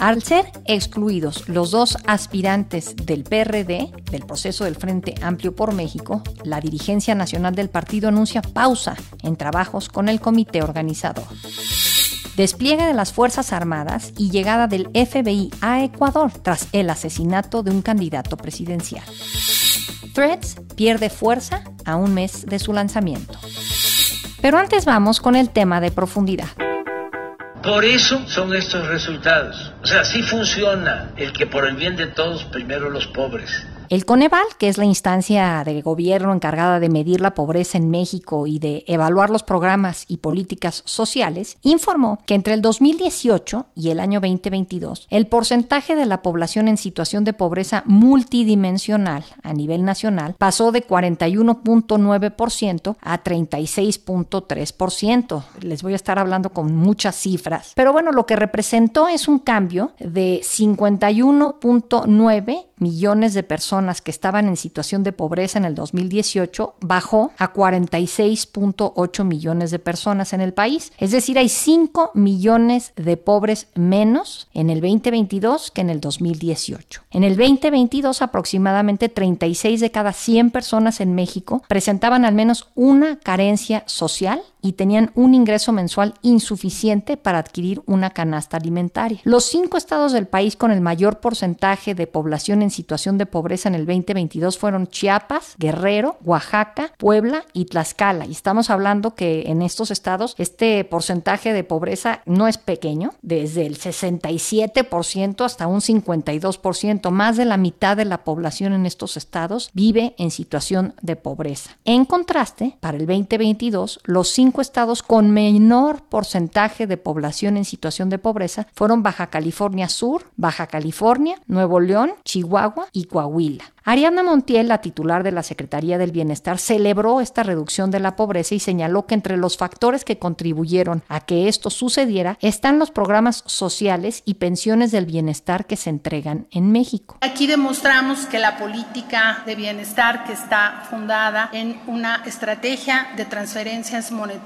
Al ser excluidos los dos aspirantes del PRD del proceso del Frente Amplio por México, la dirigencia nacional del partido anuncia pausa en trabajos con el comité organizador. Despliegue de las Fuerzas Armadas y llegada del FBI a Ecuador tras el asesinato de un candidato presidencial. Threads pierde fuerza a un mes de su lanzamiento. Pero antes vamos con el tema de profundidad. Por eso son estos resultados. Sea, sí funciona el que por el bien de todos, primero los pobres. El Coneval, que es la instancia de gobierno encargada de medir la pobreza en México y de evaluar los programas y políticas sociales, informó que entre el 2018 y el año 2022, el porcentaje de la población en situación de pobreza multidimensional a nivel nacional pasó de 41.9% a 36.3%. Les voy a estar hablando con muchas cifras. Pero bueno, lo que representó es un cambio de 51.9 millones de personas que estaban en situación de pobreza en el 2018 bajó a 46.8 millones de personas en el país. Es decir, hay 5 millones de pobres menos en el 2022 que en el 2018. En el 2022 aproximadamente 36 de cada 100 personas en México presentaban al menos una carencia social y tenían un ingreso mensual insuficiente para adquirir una canasta alimentaria. Los cinco estados del país con el mayor porcentaje de población en situación de pobreza en el 2022 fueron Chiapas, Guerrero, Oaxaca, Puebla y Tlaxcala. Y estamos hablando que en estos estados este porcentaje de pobreza no es pequeño, desde el 67% hasta un 52%. Más de la mitad de la población en estos estados vive en situación de pobreza. En contraste, para el 2022, los cinco estados con menor porcentaje de población en situación de pobreza fueron Baja California Sur, Baja California, Nuevo León, Chihuahua y Coahuila. Ariana Montiel, la titular de la Secretaría del Bienestar, celebró esta reducción de la pobreza y señaló que entre los factores que contribuyeron a que esto sucediera están los programas sociales y pensiones del bienestar que se entregan en México. Aquí demostramos que la política de bienestar que está fundada en una estrategia de transferencias monetarias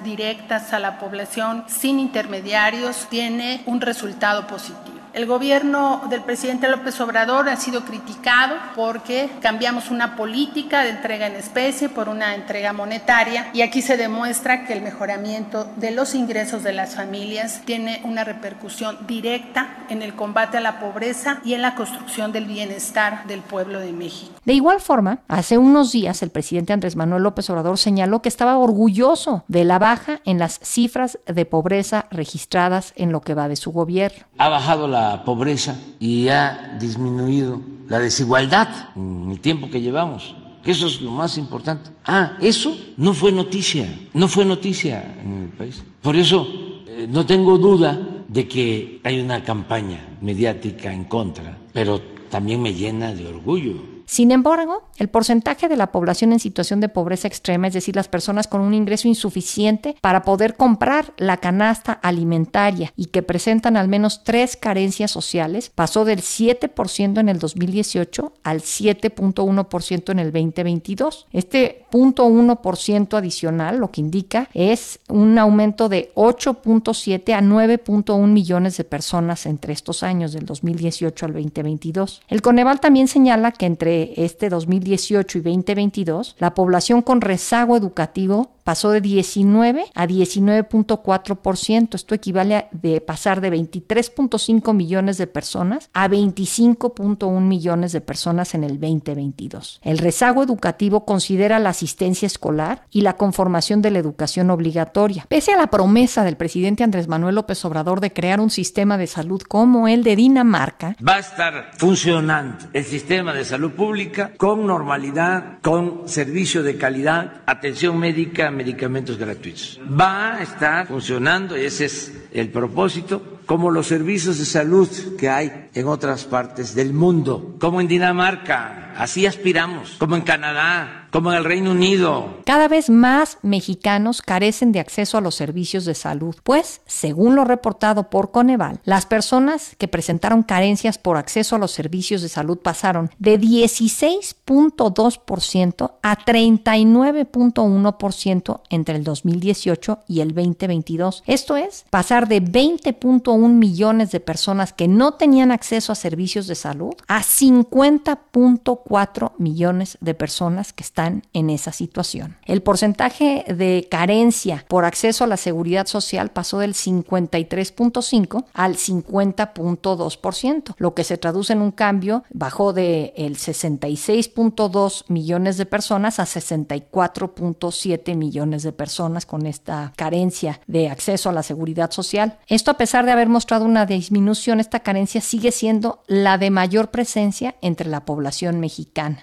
directas a la población sin intermediarios tiene un resultado positivo. El gobierno del presidente López Obrador ha sido criticado porque cambiamos una política de entrega en especie por una entrega monetaria y aquí se demuestra que el mejoramiento de los ingresos de las familias tiene una repercusión directa en el combate a la pobreza y en la construcción del bienestar del pueblo de México. De igual forma, hace unos días el presidente Andrés Manuel López Obrador señaló que estaba orgulloso de la baja en las cifras de pobreza registradas en lo que va de su gobierno. Ha bajado la pobreza y ha disminuido la desigualdad en el tiempo que llevamos. Eso es lo más importante. Ah, eso no fue noticia, no fue noticia en el país. Por eso eh, no tengo duda de que hay una campaña mediática en contra, pero también me llena de orgullo sin embargo, el porcentaje de la población en situación de pobreza extrema, es decir, las personas con un ingreso insuficiente para poder comprar la canasta alimentaria y que presentan al menos tres carencias sociales, pasó del 7% en el 2018 al 7.1% en el 2022. Este 0.1% adicional lo que indica es un aumento de 8.7 a 9.1 millones de personas entre estos años del 2018 al 2022. El Coneval también señala que entre este 2018 y 2022, la población con rezago educativo pasó de 19 a 19.4%. Esto equivale a de pasar de 23.5 millones de personas a 25.1 millones de personas en el 2022. El rezago educativo considera la asistencia escolar y la conformación de la educación obligatoria. Pese a la promesa del presidente Andrés Manuel López Obrador de crear un sistema de salud como el de Dinamarca, va a estar funcionando el sistema de salud pública con normalidad, con servicio de calidad, atención médica, medicamentos gratuitos. Va a estar funcionando, ese es el propósito, como los servicios de salud que hay en otras partes del mundo, como en Dinamarca Así aspiramos, como en Canadá, como en el Reino Unido. Cada vez más mexicanos carecen de acceso a los servicios de salud, pues, según lo reportado por Coneval, las personas que presentaron carencias por acceso a los servicios de salud pasaron de 16.2% a 39.1% entre el 2018 y el 2022. Esto es, pasar de 20.1 millones de personas que no tenían acceso a servicios de salud a 50.4 millones de personas que están en esa situación. El porcentaje de carencia por acceso a la seguridad social pasó del 53.5 al 50.2%, lo que se traduce en un cambio, bajó de el 66.2 millones de personas a 64.7 millones de personas con esta carencia de acceso a la seguridad social. Esto a pesar de haber mostrado una disminución, esta carencia sigue siendo la de mayor presencia entre la población mexicana.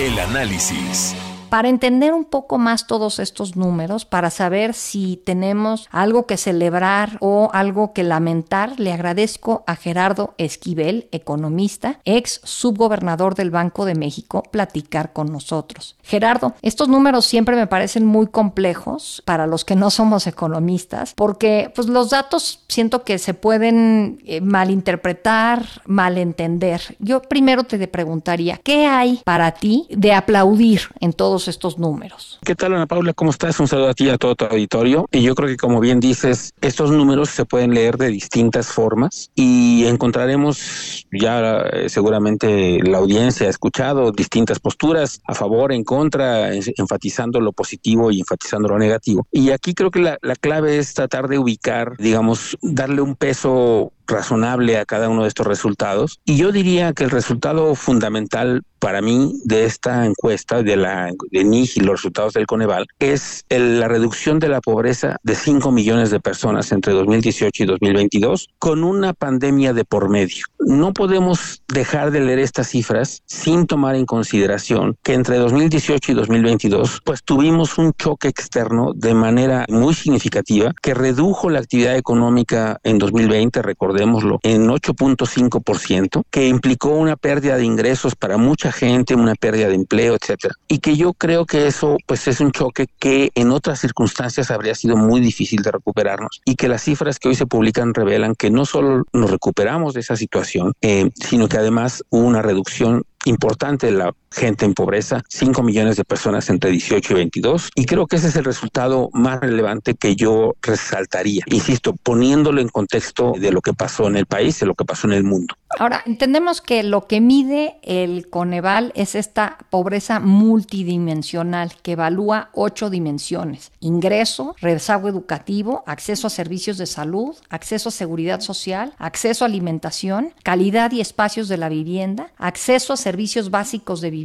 El análisis para entender un poco más todos estos números, para saber si tenemos algo que celebrar o algo que lamentar, le agradezco a Gerardo Esquivel, economista, ex subgobernador del Banco de México, platicar con nosotros. Gerardo, estos números siempre me parecen muy complejos para los que no somos economistas, porque pues, los datos siento que se pueden eh, malinterpretar, malentender. Yo primero te preguntaría, ¿qué hay para ti de aplaudir en todos estos números. ¿Qué tal, Ana Paula? ¿Cómo estás? Un saludo a ti y a todo tu auditorio. Y yo creo que, como bien dices, estos números se pueden leer de distintas formas y encontraremos ya eh, seguramente la audiencia ha escuchado distintas posturas a favor, en contra, enfatizando lo positivo y enfatizando lo negativo. Y aquí creo que la, la clave es tratar de ubicar, digamos, darle un peso razonable a cada uno de estos resultados. Y yo diría que el resultado fundamental para mí de esta encuesta de la de NIG y los resultados del Coneval es la reducción de la pobreza de 5 millones de personas entre 2018 y 2022 con una pandemia de por medio. No podemos dejar de leer estas cifras sin tomar en consideración que entre 2018 y 2022 pues tuvimos un choque externo de manera muy significativa que redujo la actividad económica en 2020, recordémoslo, en 8.5%, que implicó una pérdida de ingresos para mucha gente, una pérdida de empleo, etcétera. Y que yo creo que eso pues es un choque que en otras circunstancias habría sido muy difícil de recuperarnos y que las cifras que hoy se publican revelan que no solo nos recuperamos de esa situación, eh, sino que además hubo una reducción importante de la gente en pobreza, 5 millones de personas entre 18 y 22, y creo que ese es el resultado más relevante que yo resaltaría, insisto, poniéndolo en contexto de lo que pasó en el país, de lo que pasó en el mundo. Ahora, entendemos que lo que mide el Coneval es esta pobreza multidimensional que evalúa ocho dimensiones. Ingreso, rezago educativo, acceso a servicios de salud, acceso a seguridad social, acceso a alimentación, calidad y espacios de la vivienda, acceso a servicios básicos de vivienda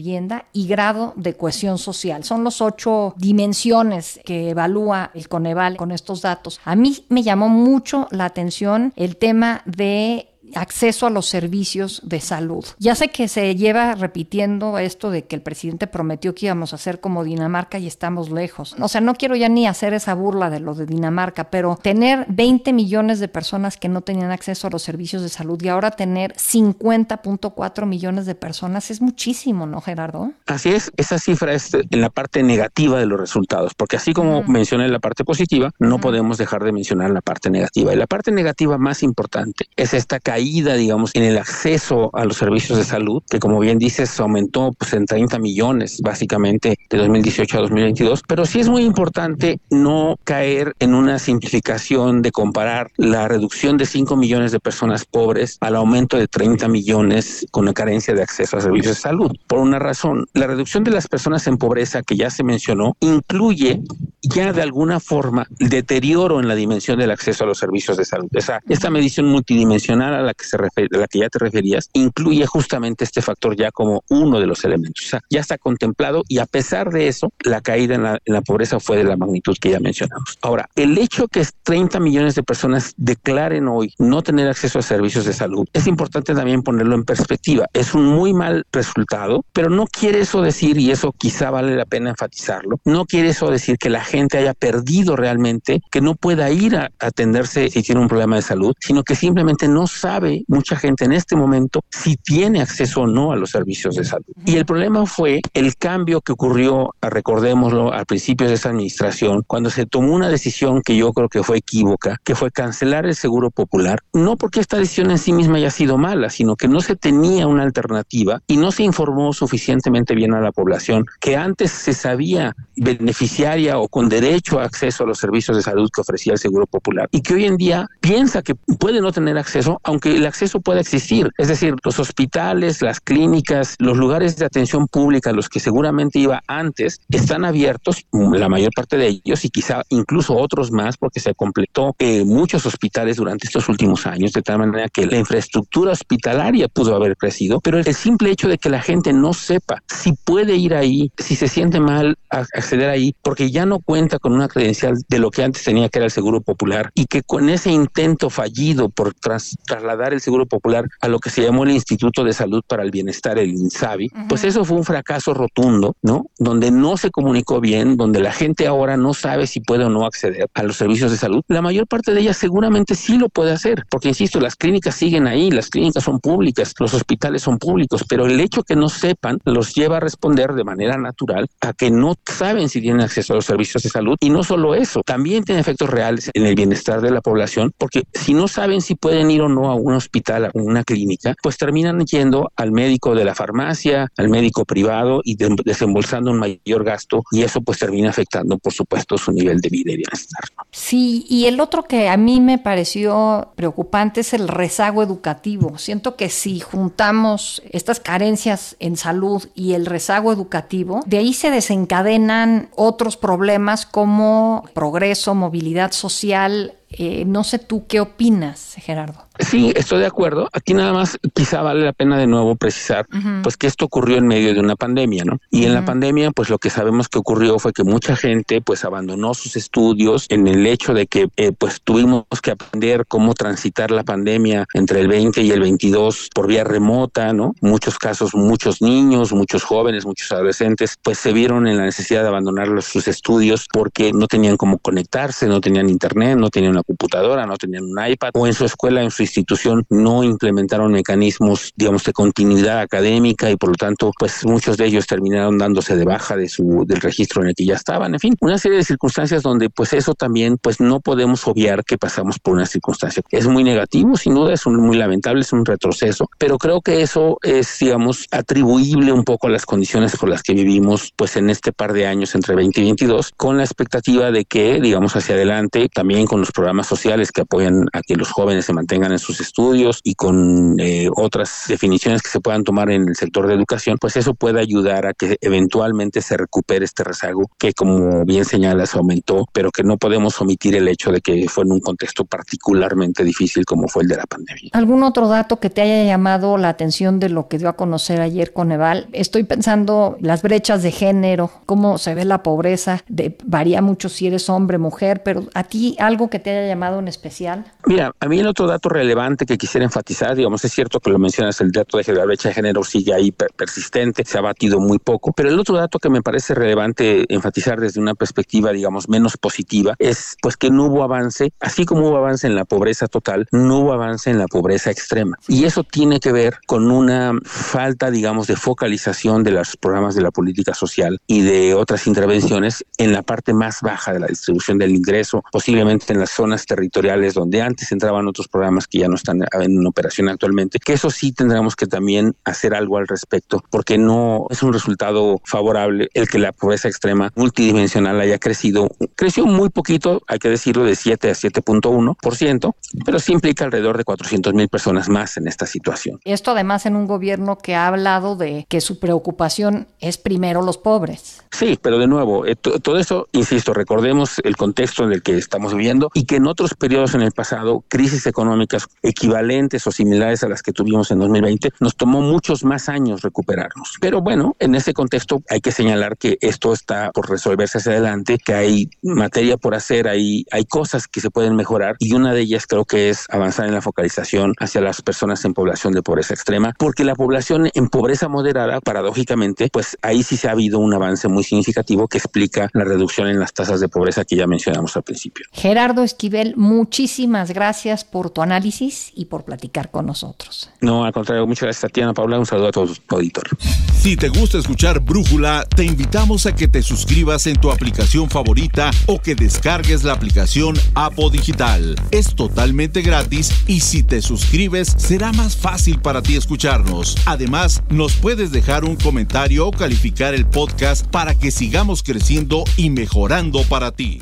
y grado de cohesión social. Son los ocho dimensiones que evalúa el Coneval con estos datos. A mí me llamó mucho la atención el tema de acceso a los servicios de salud. Ya sé que se lleva repitiendo esto de que el presidente prometió que íbamos a ser como Dinamarca y estamos lejos. O sea, no quiero ya ni hacer esa burla de lo de Dinamarca, pero tener 20 millones de personas que no tenían acceso a los servicios de salud y ahora tener 50.4 millones de personas es muchísimo, ¿no, Gerardo? Así es, esa cifra es en la parte negativa de los resultados, porque así como mencioné la parte positiva, no podemos dejar de mencionar la parte negativa. Y la parte negativa más importante es esta caída caída, digamos, en el acceso a los servicios de salud, que como bien dices, aumentó pues, en 30 millones, básicamente, de 2018 a 2022. Pero sí es muy importante no caer en una simplificación de comparar la reducción de 5 millones de personas pobres al aumento de 30 millones con la carencia de acceso a servicios de salud. Por una razón, la reducción de las personas en pobreza que ya se mencionó incluye ya de alguna forma el deterioro en la dimensión del acceso a los servicios de salud. Esa, esta medición multidimensional la que se refiere, a la que ya te referías, incluye justamente este factor ya como uno de los elementos. O sea, ya está contemplado y a pesar de eso, la caída en la, en la pobreza fue de la magnitud que ya mencionamos. Ahora, el hecho que 30 millones de personas declaren hoy no tener acceso a servicios de salud, es importante también ponerlo en perspectiva. Es un muy mal resultado, pero no quiere eso decir, y eso quizá vale la pena enfatizarlo, no quiere eso decir que la gente haya perdido realmente, que no pueda ir a atenderse si tiene un problema de salud, sino que simplemente no sabe sabe mucha gente en este momento si tiene acceso o no a los servicios de salud. Y el problema fue el cambio que ocurrió, recordémoslo, al principio de esa administración, cuando se tomó una decisión que yo creo que fue equívoca, que fue cancelar el seguro popular, no porque esta decisión en sí misma haya sido mala, sino que no se tenía una alternativa y no se informó suficientemente bien a la población que antes se sabía beneficiaria o con derecho a acceso a los servicios de salud que ofrecía el Seguro Popular y que hoy en día piensa que puede no tener acceso, aunque el acceso pueda existir. Es decir, los hospitales, las clínicas, los lugares de atención pública, los que seguramente iba antes, están abiertos, la mayor parte de ellos y quizá incluso otros más, porque se completó eh, muchos hospitales durante estos últimos años, de tal manera que la infraestructura hospitalaria pudo haber crecido, pero el simple hecho de que la gente no sepa si puede ir ahí, si se siente mal acceder ahí, porque ya no cuenta con una credencial de lo que antes tenía que era el Seguro Popular y que con ese intento fallido por trasladar el Seguro Popular a lo que se llamó el Instituto de Salud para el Bienestar, el INSABI, pues eso fue un fracaso rotundo, ¿no? Donde no se comunicó bien, donde la gente ahora no sabe si puede o no acceder a los servicios de salud. La mayor parte de ellas seguramente sí lo puede hacer, porque insisto, las clínicas siguen ahí, las clínicas son públicas, los hospitales son públicos, pero el hecho que no sepan los lleva a responder de manera natural a que no saben si tienen acceso a los servicios de salud y no solo eso, también tiene efectos reales en el bienestar de la población, porque si no saben si pueden ir o no a un hospital, a una clínica, pues terminan yendo al médico de la farmacia, al médico privado y desembolsando un mayor gasto y eso pues termina afectando por supuesto su nivel de vida y bienestar. Sí, y el otro que a mí me pareció preocupante es el rezago educativo. Siento que si juntamos estas carencias en salud y el rezago educativo, de ahí se desencadenan otros problemas como progreso, movilidad social. Eh, no sé tú qué opinas, Gerardo. Sí, estoy de acuerdo. Aquí nada más quizá vale la pena de nuevo precisar, pues que esto ocurrió en medio de una pandemia, ¿no? Y en la pandemia, pues lo que sabemos que ocurrió fue que mucha gente, pues abandonó sus estudios en el hecho de que, eh, pues tuvimos que aprender cómo transitar la pandemia entre el 20 y el 22 por vía remota, ¿no? Muchos casos, muchos niños, muchos jóvenes, muchos adolescentes, pues se vieron en la necesidad de abandonar sus estudios porque no tenían cómo conectarse, no tenían internet, no tenían una computadora, no tenían un iPad o en su escuela, en su institución no implementaron mecanismos, digamos, de continuidad académica y por lo tanto, pues muchos de ellos terminaron dándose de baja de su del registro en el que ya estaban. En fin, una serie de circunstancias donde, pues eso también, pues no podemos obviar que pasamos por una circunstancia. Es muy negativo, sin duda, es muy lamentable, es un retroceso, pero creo que eso es, digamos, atribuible un poco a las condiciones por las que vivimos, pues en este par de años entre 20 y 22, con la expectativa de que, digamos, hacia adelante, también con los programas sociales que apoyan a que los jóvenes se mantengan en sus estudios y con eh, otras definiciones que se puedan tomar en el sector de educación, pues eso puede ayudar a que eventualmente se recupere este rezago que como bien señalas aumentó, pero que no podemos omitir el hecho de que fue en un contexto particularmente difícil como fue el de la pandemia. ¿Algún otro dato que te haya llamado la atención de lo que dio a conocer ayer Coneval? Estoy pensando las brechas de género, cómo se ve la pobreza, de, varía mucho si eres hombre, mujer, pero a ti algo que te haya llamado en especial. Mira, a mí el otro dato relevante relevante que quisiera enfatizar, digamos, es cierto que lo mencionas, el dato de la brecha de género sigue ahí persistente, se ha batido muy poco, pero el otro dato que me parece relevante enfatizar desde una perspectiva, digamos, menos positiva, es pues que no hubo avance, así como hubo avance en la pobreza total, no hubo avance en la pobreza extrema. Y eso tiene que ver con una falta, digamos, de focalización de los programas de la política social y de otras intervenciones en la parte más baja de la distribución del ingreso, posiblemente en las zonas territoriales donde antes entraban otros programas que ya no están en operación actualmente, que eso sí tendremos que también hacer algo al respecto, porque no es un resultado favorable el que la pobreza extrema multidimensional haya crecido. Creció muy poquito, hay que decirlo, de 7 a 7.1%, pero sí implica alrededor de 400 mil personas más en esta situación. Esto además en un gobierno que ha hablado de que su preocupación es primero los pobres. Sí, pero de nuevo, eh, todo eso, insisto, recordemos el contexto en el que estamos viviendo y que en otros periodos en el pasado, crisis económicas equivalentes o similares a las que tuvimos en 2020, nos tomó muchos más años recuperarnos. Pero bueno, en ese contexto hay que señalar que esto está por resolverse hacia adelante, que hay materia por hacer, hay, hay cosas que se pueden mejorar y una de ellas creo que es avanzar en la focalización hacia las personas en población de pobreza extrema, porque la población en pobreza moderada, paradójicamente, pues ahí sí se ha habido un avance muy significativo que explica la reducción en las tasas de pobreza que ya mencionamos al principio. Gerardo Esquivel, muchísimas gracias por tu análisis y por platicar con nosotros. No, al contrario, muchas gracias a ti, Ana Paula. Un saludo a todos tu auditorio. Si te gusta escuchar Brújula, te invitamos a que te suscribas en tu aplicación favorita o que descargues la aplicación Apo Digital. Es totalmente gratis y si te suscribes será más fácil para ti escucharnos. Además, nos puedes dejar un comentario o calificar el podcast para que sigamos creciendo y mejorando para ti.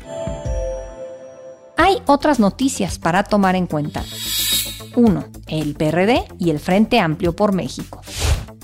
Hay otras noticias para tomar en cuenta. 1. El PRD y el Frente Amplio por México.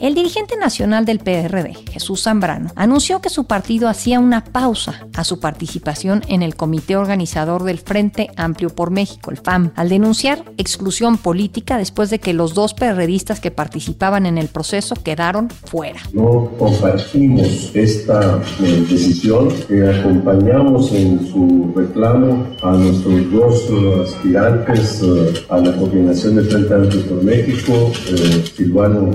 El dirigente nacional del PRD, Jesús Zambrano, anunció que su partido hacía una pausa a su participación en el comité organizador del Frente Amplio por México, el FAM, al denunciar exclusión política después de que los dos PRDistas que participaban en el proceso quedaron fuera. No compartimos esta eh, decisión que acompañamos en su reclamo a nuestros dos uh, aspirantes uh, a la coordinación del Frente Amplio por México, eh, Silvano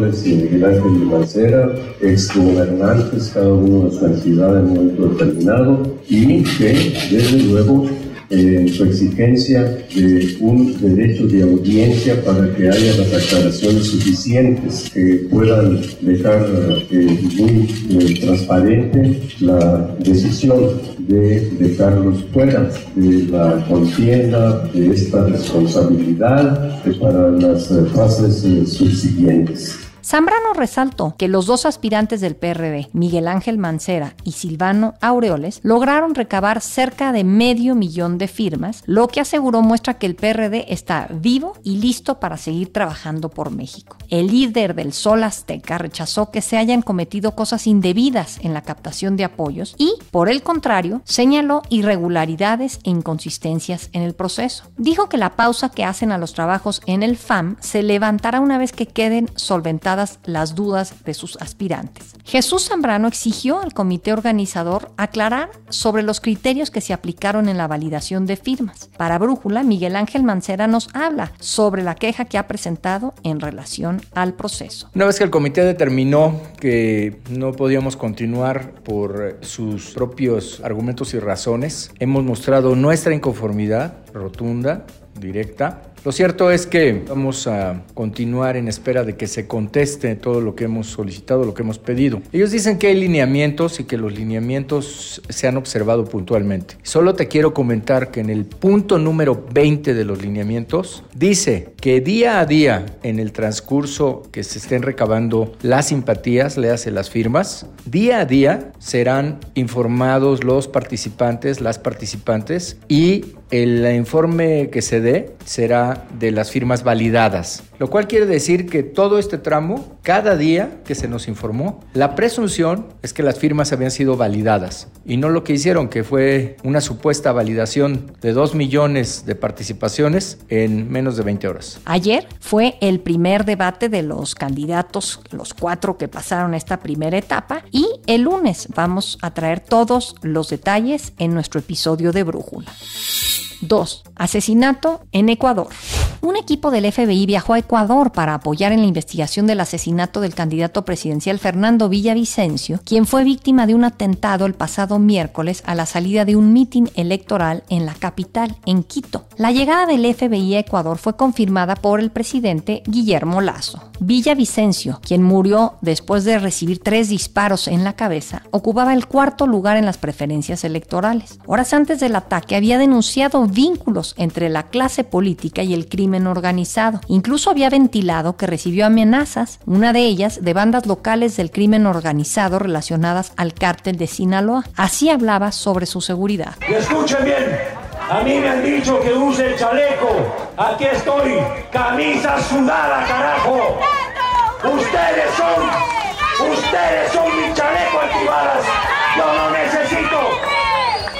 Aureoles y Miguel Ángel Mancera, exgobernantes, cada uno de su entidad en un momento determinado, y que, desde luego, eh, su exigencia de un derecho de audiencia para que haya las aclaraciones suficientes que puedan dejar eh, muy eh, transparente la decisión de dejarlos fuera de la contienda, de esta responsabilidad para las fases subsiguientes. Zambrano resaltó que los dos aspirantes del PRD, Miguel Ángel Mancera y Silvano Aureoles, lograron recabar cerca de medio millón de firmas, lo que aseguró muestra que el PRD está vivo y listo para seguir trabajando por México. El líder del Sol Azteca rechazó que se hayan cometido cosas indebidas en la captación de apoyos y, por el contrario, señaló irregularidades e inconsistencias en el proceso. Dijo que la pausa que hacen a los trabajos en el FAM se levantará una vez que queden solventadas las dudas de sus aspirantes. Jesús Zambrano exigió al comité organizador aclarar sobre los criterios que se aplicaron en la validación de firmas. Para Brújula, Miguel Ángel Mancera nos habla sobre la queja que ha presentado en relación al proceso. Una vez que el comité determinó que no podíamos continuar por sus propios argumentos y razones, hemos mostrado nuestra inconformidad rotunda, directa, lo cierto es que vamos a continuar en espera de que se conteste todo lo que hemos solicitado, lo que hemos pedido. Ellos dicen que hay lineamientos y que los lineamientos se han observado puntualmente. Solo te quiero comentar que en el punto número 20 de los lineamientos dice que día a día en el transcurso que se estén recabando las simpatías, le hace las firmas, día a día serán informados los participantes, las participantes y el informe que se dé será de las firmas validadas, lo cual quiere decir que todo este tramo, cada día que se nos informó, la presunción es que las firmas habían sido validadas y no lo que hicieron, que fue una supuesta validación de 2 millones de participaciones en menos de 20 horas. Ayer fue el primer debate de los candidatos, los cuatro que pasaron esta primera etapa, y el lunes vamos a traer todos los detalles en nuestro episodio de Brújula. 2. Asesinato en Ecuador. Un equipo del FBI viajó a Ecuador para apoyar en la investigación del asesinato del candidato presidencial Fernando Villavicencio, quien fue víctima de un atentado el pasado miércoles a la salida de un mitin electoral en la capital, en Quito. La llegada del FBI a Ecuador fue confirmada por el presidente Guillermo Lazo. Villavicencio, quien murió después de recibir tres disparos en la cabeza, ocupaba el cuarto lugar en las preferencias electorales. Horas antes del ataque había denunciado vínculos entre la clase política y el crimen organizado. Incluso había ventilado que recibió amenazas, una de ellas de bandas locales del crimen organizado relacionadas al cártel de Sinaloa. Así hablaba sobre su seguridad. escuchen bien, a mí me han dicho que use el chaleco. Aquí estoy, camisa sudada, carajo. Ustedes son, ustedes son mi chaleco antibalas. Yo no necesito.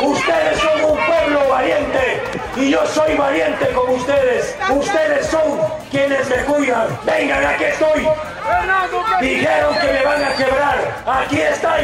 Ustedes son un pueblo valiente y yo soy valiente como ustedes. Ustedes son quienes me cuidan. Vengan, aquí estoy. Dijeron que me van a quebrar. Aquí está.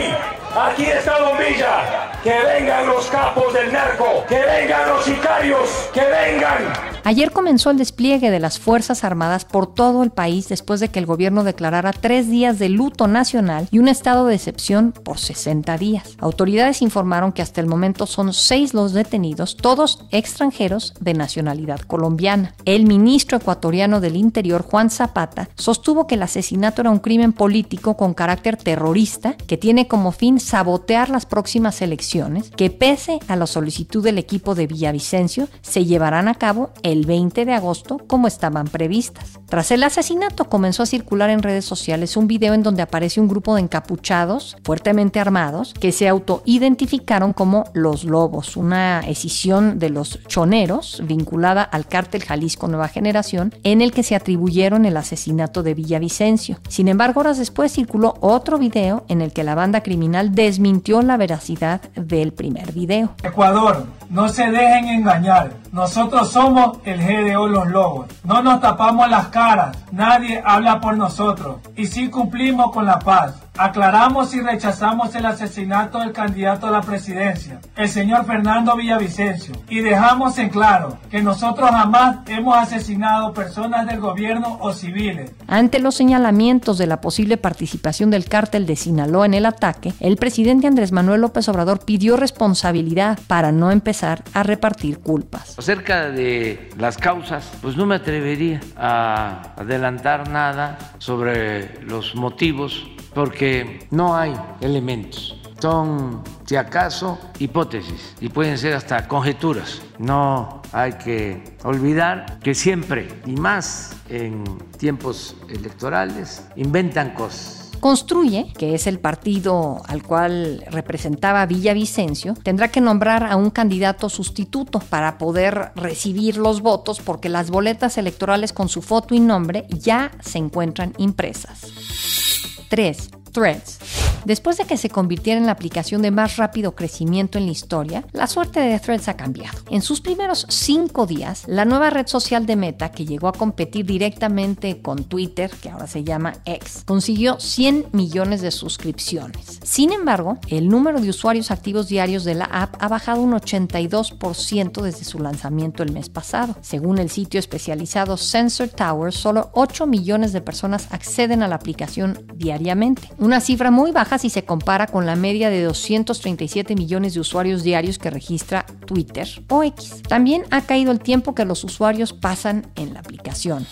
Aquí está Don Villa. Que vengan los capos del narco. Que vengan los sicarios. Que vengan. Ayer comenzó el despliegue de las Fuerzas Armadas por todo el país después de que el gobierno declarara tres días de luto nacional y un estado de excepción por 60 días. Autoridades informaron que hasta el momento son seis los detenidos, todos extranjeros de nacionalidad colombiana. El ministro ecuatoriano del Interior, Juan Zapata, sostuvo que el asesinato era un crimen político con carácter terrorista que tiene como fin sabotear las próximas elecciones, que pese a la solicitud del equipo de Villavicencio, se llevarán a cabo el el 20 de agosto como estaban previstas. Tras el asesinato comenzó a circular en redes sociales un video en donde aparece un grupo de encapuchados fuertemente armados que se autoidentificaron como los Lobos, una escisión de los choneros vinculada al cártel Jalisco Nueva Generación en el que se atribuyeron el asesinato de Villavicencio. Sin embargo, horas después circuló otro video en el que la banda criminal desmintió la veracidad del primer video. Ecuador, no se dejen engañar. Nosotros somos el GDO Los Lobos. No nos tapamos las caras. Nadie habla por nosotros. Y sí cumplimos con la paz. Aclaramos y rechazamos el asesinato del candidato a la presidencia, el señor Fernando Villavicencio, y dejamos en claro que nosotros jamás hemos asesinado personas del gobierno o civiles. Ante los señalamientos de la posible participación del cártel de Sinaloa en el ataque, el presidente Andrés Manuel López Obrador pidió responsabilidad para no empezar a repartir culpas. Acerca de las causas, pues no me atrevería a adelantar nada sobre los motivos porque no hay elementos. Son, si acaso, hipótesis y pueden ser hasta conjeturas. No hay que olvidar que siempre, y más en tiempos electorales, inventan cosas Construye, que es el partido al cual representaba Villavicencio, tendrá que nombrar a un candidato sustituto para poder recibir los votos porque las boletas electorales con su foto y nombre ya se encuentran impresas. 3. Threads. Después de que se convirtiera en la aplicación de más rápido crecimiento en la historia, la suerte de Threads ha cambiado. En sus primeros cinco días, la nueva red social de Meta, que llegó a competir directamente con Twitter, que ahora se llama X, consiguió 100 millones de suscripciones. Sin embargo, el número de usuarios activos diarios de la app ha bajado un 82% desde su lanzamiento el mes pasado. Según el sitio especializado Sensor Tower, solo 8 millones de personas acceden a la aplicación diariamente, una cifra muy baja si se compara con la media de 237 millones de usuarios diarios que registra Twitter o X. También ha caído el tiempo que los usuarios pasan en la aplicación.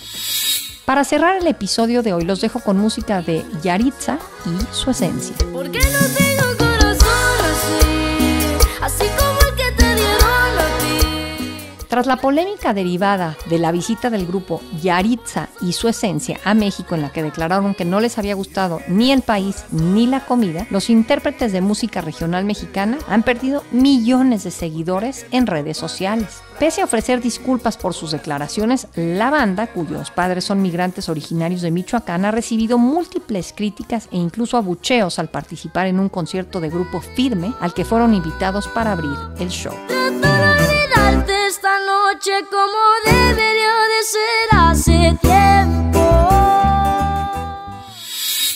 Para cerrar el episodio de hoy los dejo con música de Yaritza y su esencia. Tras la polémica derivada de la visita del grupo Yaritza y su esencia a México en la que declararon que no les había gustado ni el país ni la comida, los intérpretes de música regional mexicana han perdido millones de seguidores en redes sociales. Pese a ofrecer disculpas por sus declaraciones, la banda, cuyos padres son migrantes originarios de Michoacán, ha recibido múltiples críticas e incluso abucheos al participar en un concierto de grupo firme al que fueron invitados para abrir el show. Esta noche como debería